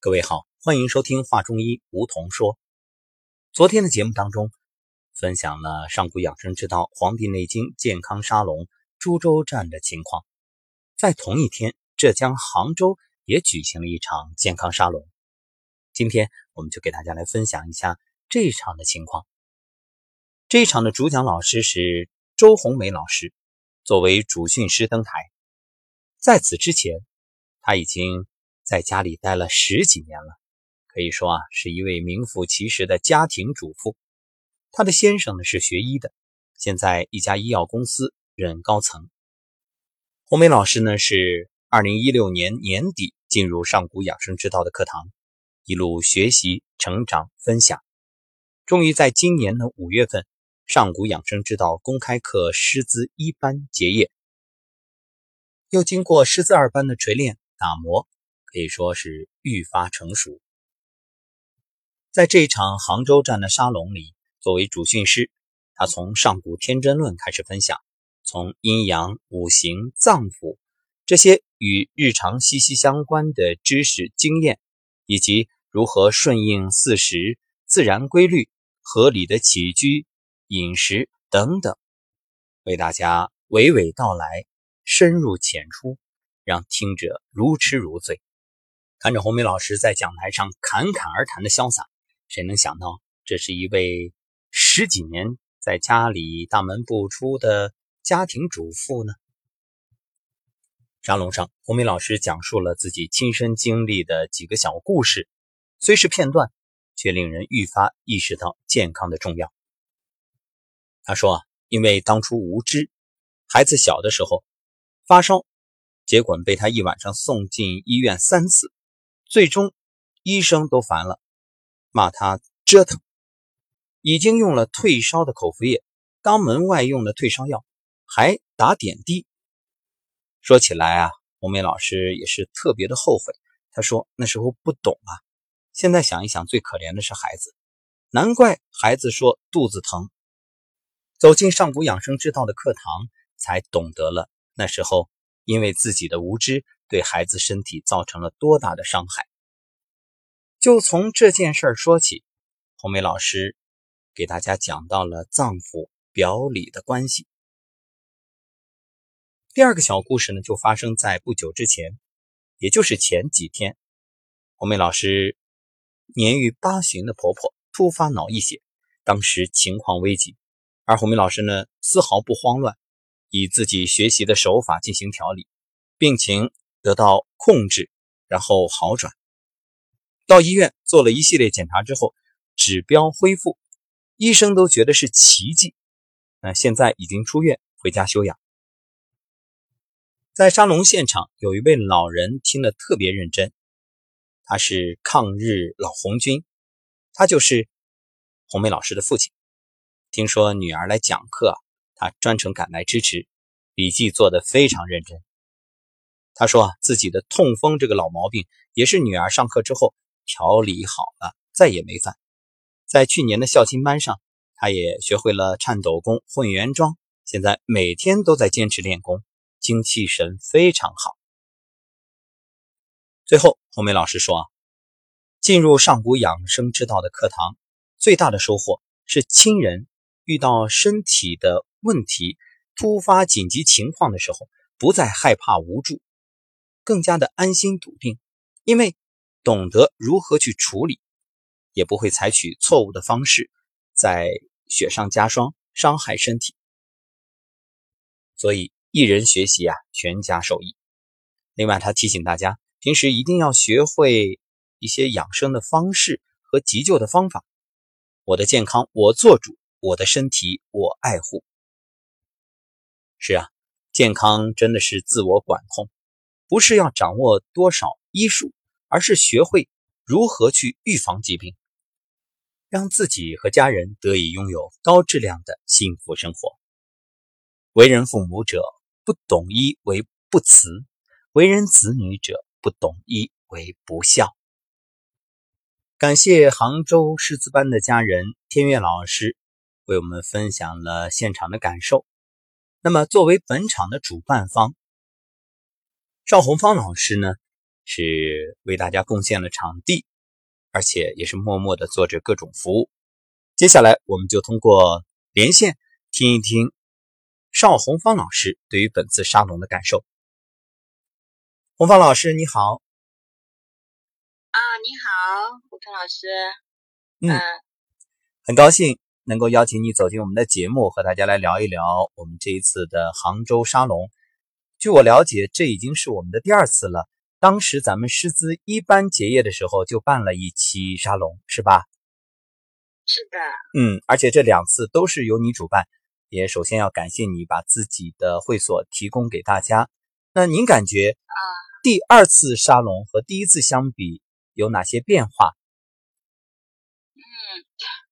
各位好，欢迎收听《话中医》，梧桐说。昨天的节目当中，分享了上古养生之道《黄帝内经健康沙龙》株洲站的情况。在同一天，浙江杭州也举行了一场健康沙龙。今天，我们就给大家来分享一下这一场的情况。这一场的主讲老师是周红梅老师，作为主训师登台。在此之前，他已经。在家里待了十几年了，可以说啊，是一位名副其实的家庭主妇。她的先生呢是学医的，现在一家医药公司任高层。红梅老师呢是二零一六年年底进入上古养生之道的课堂，一路学习、成长、分享，终于在今年的五月份，上古养生之道公开课师资一班结业，又经过师资二班的锤炼打磨。可以说是愈发成熟。在这一场杭州站的沙龙里，作为主训师，他从上古天真论开始分享，从阴阳、五行、脏腑这些与日常息息相关的知识经验，以及如何顺应四时、自然规律、合理的起居、饮食等等，为大家娓娓道来，深入浅出，让听者如痴如醉。看着红梅老师在讲台上侃侃而谈的潇洒，谁能想到这是一位十几年在家里大门不出的家庭主妇呢？沙龙上，红梅老师讲述了自己亲身经历的几个小故事，虽是片段，却令人愈发意识到健康的重要。他说啊，因为当初无知，孩子小的时候发烧，结果被他一晚上送进医院三次。最终，医生都烦了，骂他折腾。已经用了退烧的口服液，肛门外用的退烧药，还打点滴。说起来啊，红梅老师也是特别的后悔。他说那时候不懂啊，现在想一想，最可怜的是孩子，难怪孩子说肚子疼。走进上古养生之道的课堂，才懂得了那时候因为自己的无知。对孩子身体造成了多大的伤害？就从这件事儿说起，红梅老师给大家讲到了脏腑表里的关系。第二个小故事呢，就发生在不久之前，也就是前几天，红梅老师年逾八旬的婆婆突发脑溢血，当时情况危急，而红梅老师呢丝毫不慌乱，以自己学习的手法进行调理，病情。得到控制，然后好转。到医院做了一系列检查之后，指标恢复，医生都觉得是奇迹。那现在已经出院回家休养。在沙龙现场，有一位老人听得特别认真，他是抗日老红军，他就是红梅老师的父亲。听说女儿来讲课，他专程赶来支持，笔记做得非常认真。他说啊，自己的痛风这个老毛病也是女儿上课之后调理好了，再也没犯。在去年的校庆班上，他也学会了颤抖功、混元桩，现在每天都在坚持练功，精气神非常好。最后，红梅老师说啊，进入上古养生之道的课堂，最大的收获是亲人遇到身体的问题、突发紧急情况的时候，不再害怕无助。更加的安心笃定，因为懂得如何去处理，也不会采取错误的方式，在雪上加霜，伤害身体。所以一人学习啊，全家受益。另外，他提醒大家，平时一定要学会一些养生的方式和急救的方法。我的健康我做主，我的身体我爱护。是啊，健康真的是自我管控。不是要掌握多少医术，而是学会如何去预防疾病，让自己和家人得以拥有高质量的幸福生活。为人父母者不懂医为不慈，为人子女者不懂医为不孝。感谢杭州师资班的家人天悦老师为我们分享了现场的感受。那么，作为本场的主办方。赵红芳老师呢，是为大家贡献了场地，而且也是默默的做着各种服务。接下来，我们就通过连线听一听邵红芳老师对于本次沙龙的感受。红芳老师，你好。啊，你好，胡腾老师。嗯，很高兴能够邀请你走进我们的节目，和大家来聊一聊我们这一次的杭州沙龙。据我了解，这已经是我们的第二次了。当时咱们师资一班结业的时候就办了一期沙龙，是吧？是的。嗯，而且这两次都是由你主办，也首先要感谢你把自己的会所提供给大家。那您感觉啊，第二次沙龙和第一次相比有哪些变化？嗯，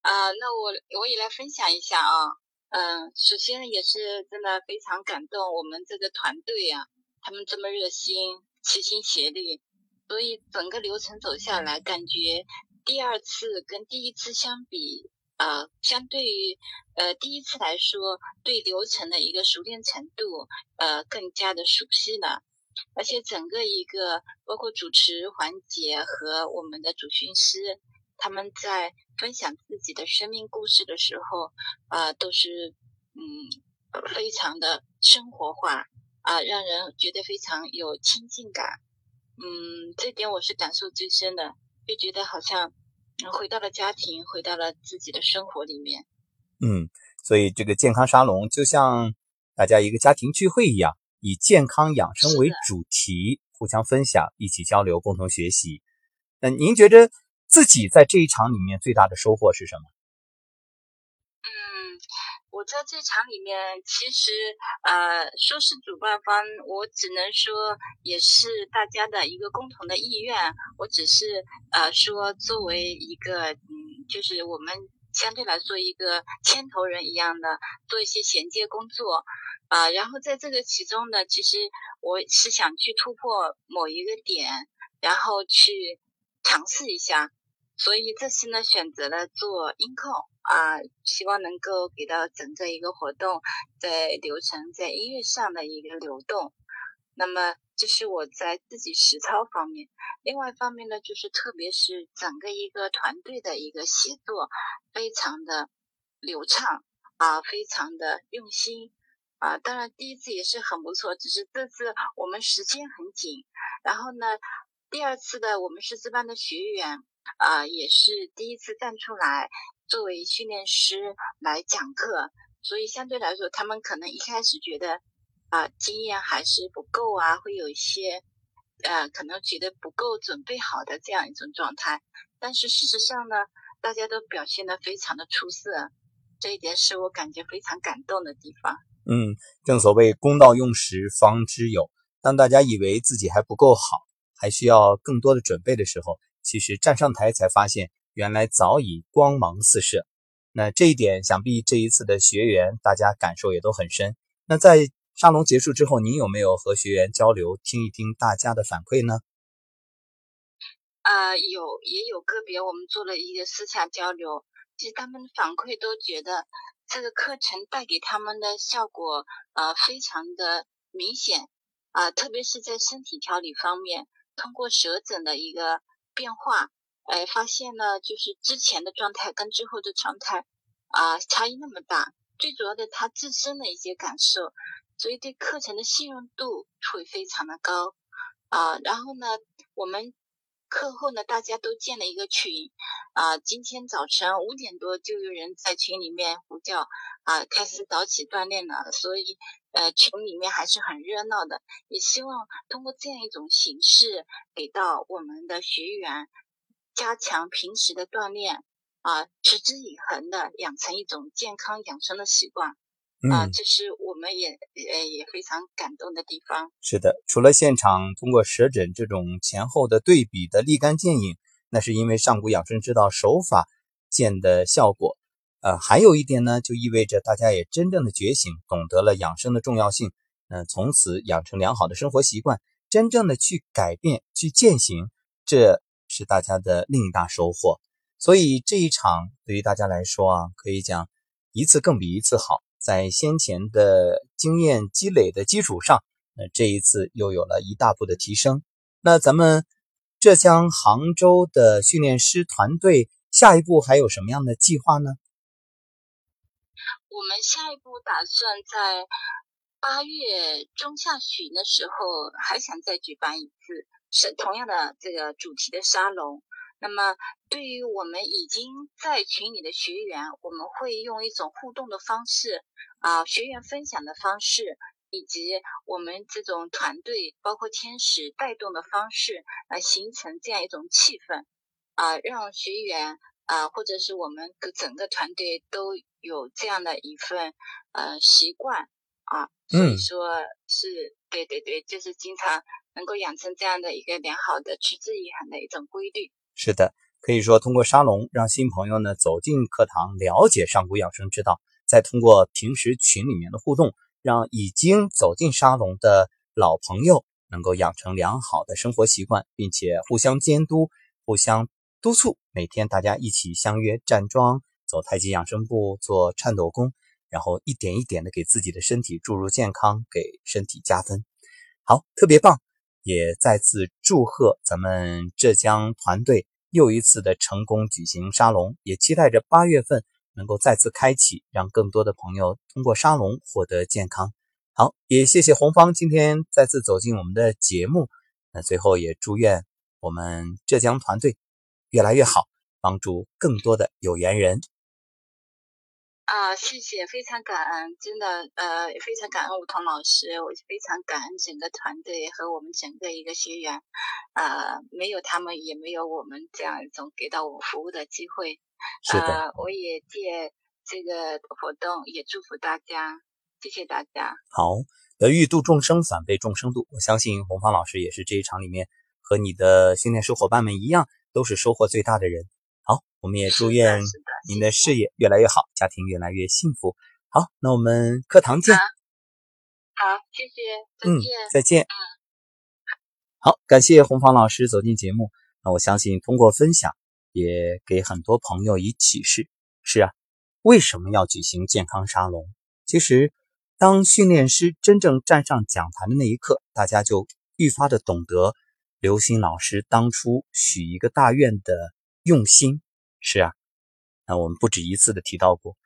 啊，那我我也来分享一下啊。嗯，首先也是真的非常感动，我们这个团队呀，他们这么热心，齐心协力，所以整个流程走下来，感觉第二次跟第一次相比，呃，相对于呃第一次来说，对流程的一个熟练程度，呃，更加的熟悉了，而且整个一个包括主持环节和我们的主训师。他们在分享自己的生命故事的时候，啊，都是嗯，非常的生活化啊，让人觉得非常有亲近感。嗯，这点我是感受最深的，就觉得好像回到了家庭，回到了自己的生活里面。嗯，所以这个健康沙龙就像大家一个家庭聚会一样，以健康养生为主题，互相分享，一起交流，共同学习。那您觉得？自己在这一场里面最大的收获是什么？嗯，我在这场里面，其实呃，说是主办方，我只能说也是大家的一个共同的意愿。我只是呃说，作为一个嗯，就是我们相对来说一个牵头人一样的，做一些衔接工作啊。然后在这个其中呢，其实我是想去突破某一个点，然后去尝试一下。所以这次呢，选择了做音控啊，希望能够给到整个一个活动在流程在音乐上的一个流动。那么这是我在自己实操方面，另外一方面呢，就是特别是整个一个团队的一个协作，非常的流畅啊，非常的用心啊。当然第一次也是很不错，只是这次我们时间很紧，然后呢，第二次的我们师资班的学员。啊，也是第一次站出来作为训练师来讲课，所以相对来说，他们可能一开始觉得啊经验还是不够啊，会有一些呃可能觉得不够准备好的这样一种状态。但是事实上呢，大家都表现的非常的出色，这一点是我感觉非常感动的地方。嗯，正所谓公道用时方知有，当大家以为自己还不够好，还需要更多的准备的时候。其实站上台才发现，原来早已光芒四射。那这一点，想必这一次的学员大家感受也都很深。那在沙龙结束之后，您有没有和学员交流，听一听大家的反馈呢？呃，有，也有个别我们做了一个私下交流，其实他们反馈都觉得这个课程带给他们的效果呃非常的明显啊，特别是在身体调理方面，通过舌诊的一个。变化，哎，发现呢，就是之前的状态跟之后的状态啊，差异那么大。最主要的，他自身的一些感受，所以对课程的信任度会非常的高啊。然后呢，我们课后呢，大家都建了一个群啊。今天早晨五点多就有人在群里面呼叫啊，开始早起锻炼了。所以呃，群里面还是很热闹的。也希望通过这样一种形式，给到我们的学员加强平时的锻炼啊，持之以恒的养成一种健康养生的习惯啊，这是我们也呃也非常感动的地方。是的，除了现场通过舌诊这种前后的对比的立竿见影，那是因为上古养生之道手法见的效果。呃，还有一点呢，就意味着大家也真正的觉醒，懂得了养生的重要性。嗯，从此养成良好的生活习惯，真正的去改变、去践行，这是大家的另一大收获。所以这一场对于大家来说啊，可以讲一次更比一次好。在先前的经验积累的基础上，那这一次又有了一大步的提升。那咱们浙江杭州的训练师团队下一步还有什么样的计划呢？我们下一步打算在八月中下旬的时候，还想再举办一次是同样的这个主题的沙龙。那么，对于我们已经在群里的学员，我们会用一种互动的方式，啊，学员分享的方式，以及我们这种团队包括天使带动的方式，来形成这样一种气氛，啊，让学员啊，或者是我们个整个团队都有这样的一份呃习惯啊，所以说是对对对，就是经常能够养成这样的一个良好的持之以恒的一种规律。是的，可以说通过沙龙让新朋友呢走进课堂，了解上古养生之道；再通过平时群里面的互动，让已经走进沙龙的老朋友能够养成良好的生活习惯，并且互相监督、互相督促。每天大家一起相约站桩、走太极养生步、做颤抖功，然后一点一点的给自己的身体注入健康，给身体加分。好，特别棒。也再次祝贺咱们浙江团队又一次的成功举行沙龙，也期待着八月份能够再次开启，让更多的朋友通过沙龙获得健康。好，也谢谢红方今天再次走进我们的节目。那最后也祝愿我们浙江团队越来越好，帮助更多的有缘人。啊，谢谢，非常感恩，真的，呃，非常感恩吴彤老师，我非常感恩整个团队和我们整个一个学员，呃，没有他们，也没有我们这样一种给到我服务的机会。是的，我也借这个活动也祝福大家，谢谢大家。好，呃欲度众生，反被众生度。我相信红芳老师也是这一场里面和你的训练师伙伴们一样，都是收获最大的人。好，我们也祝愿您的事业越来越好，家庭越来越幸福。好，那我们课堂见。好，谢谢，再见。再见。嗯。好，感谢红芳老师走进节目。那我相信通过分享，也给很多朋友以启示。是啊，为什么要举行健康沙龙？其实，当训练师真正站上讲台的那一刻，大家就愈发的懂得刘星老师当初许一个大愿的。用心是啊，那我们不止一次的提到过，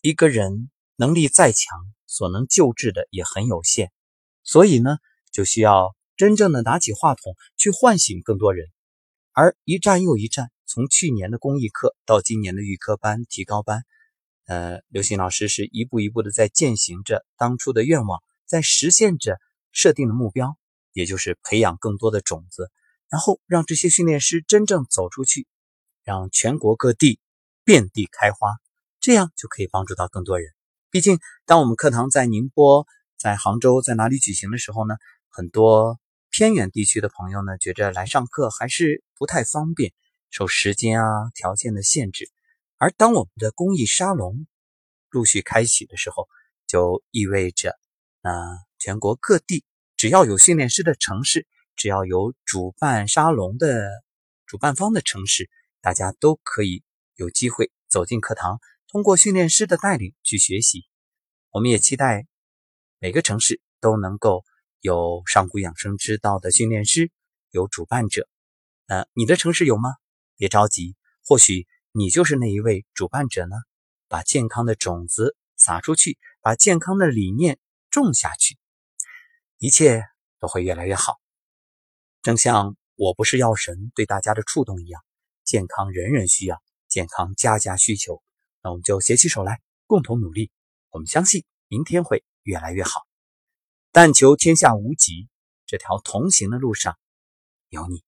一个人能力再强，所能救治的也很有限，所以呢，就需要真正的拿起话筒去唤醒更多人。而一站又一站，从去年的公益课到今年的预科班、提高班，呃，刘星老师是一步一步的在践行着当初的愿望，在实现着设定的目标，也就是培养更多的种子，然后让这些训练师真正走出去。让全国各地遍地开花，这样就可以帮助到更多人。毕竟，当我们课堂在宁波、在杭州、在哪里举行的时候呢，很多偏远地区的朋友呢，觉着来上课还是不太方便，受时间啊条件的限制。而当我们的公益沙龙陆续开启的时候，就意味着，那全国各地只要有训练师的城市，只要有主办沙龙的主办方的城市。大家都可以有机会走进课堂，通过训练师的带领去学习。我们也期待每个城市都能够有上古养生之道的训练师，有主办者。呃，你的城市有吗？别着急，或许你就是那一位主办者呢。把健康的种子撒出去，把健康的理念种下去，一切都会越来越好。正像我不是药神对大家的触动一样。健康人人需要，健康家家需求。那我们就携起手来，共同努力。我们相信明天会越来越好。但求天下无疾，这条同行的路上有你。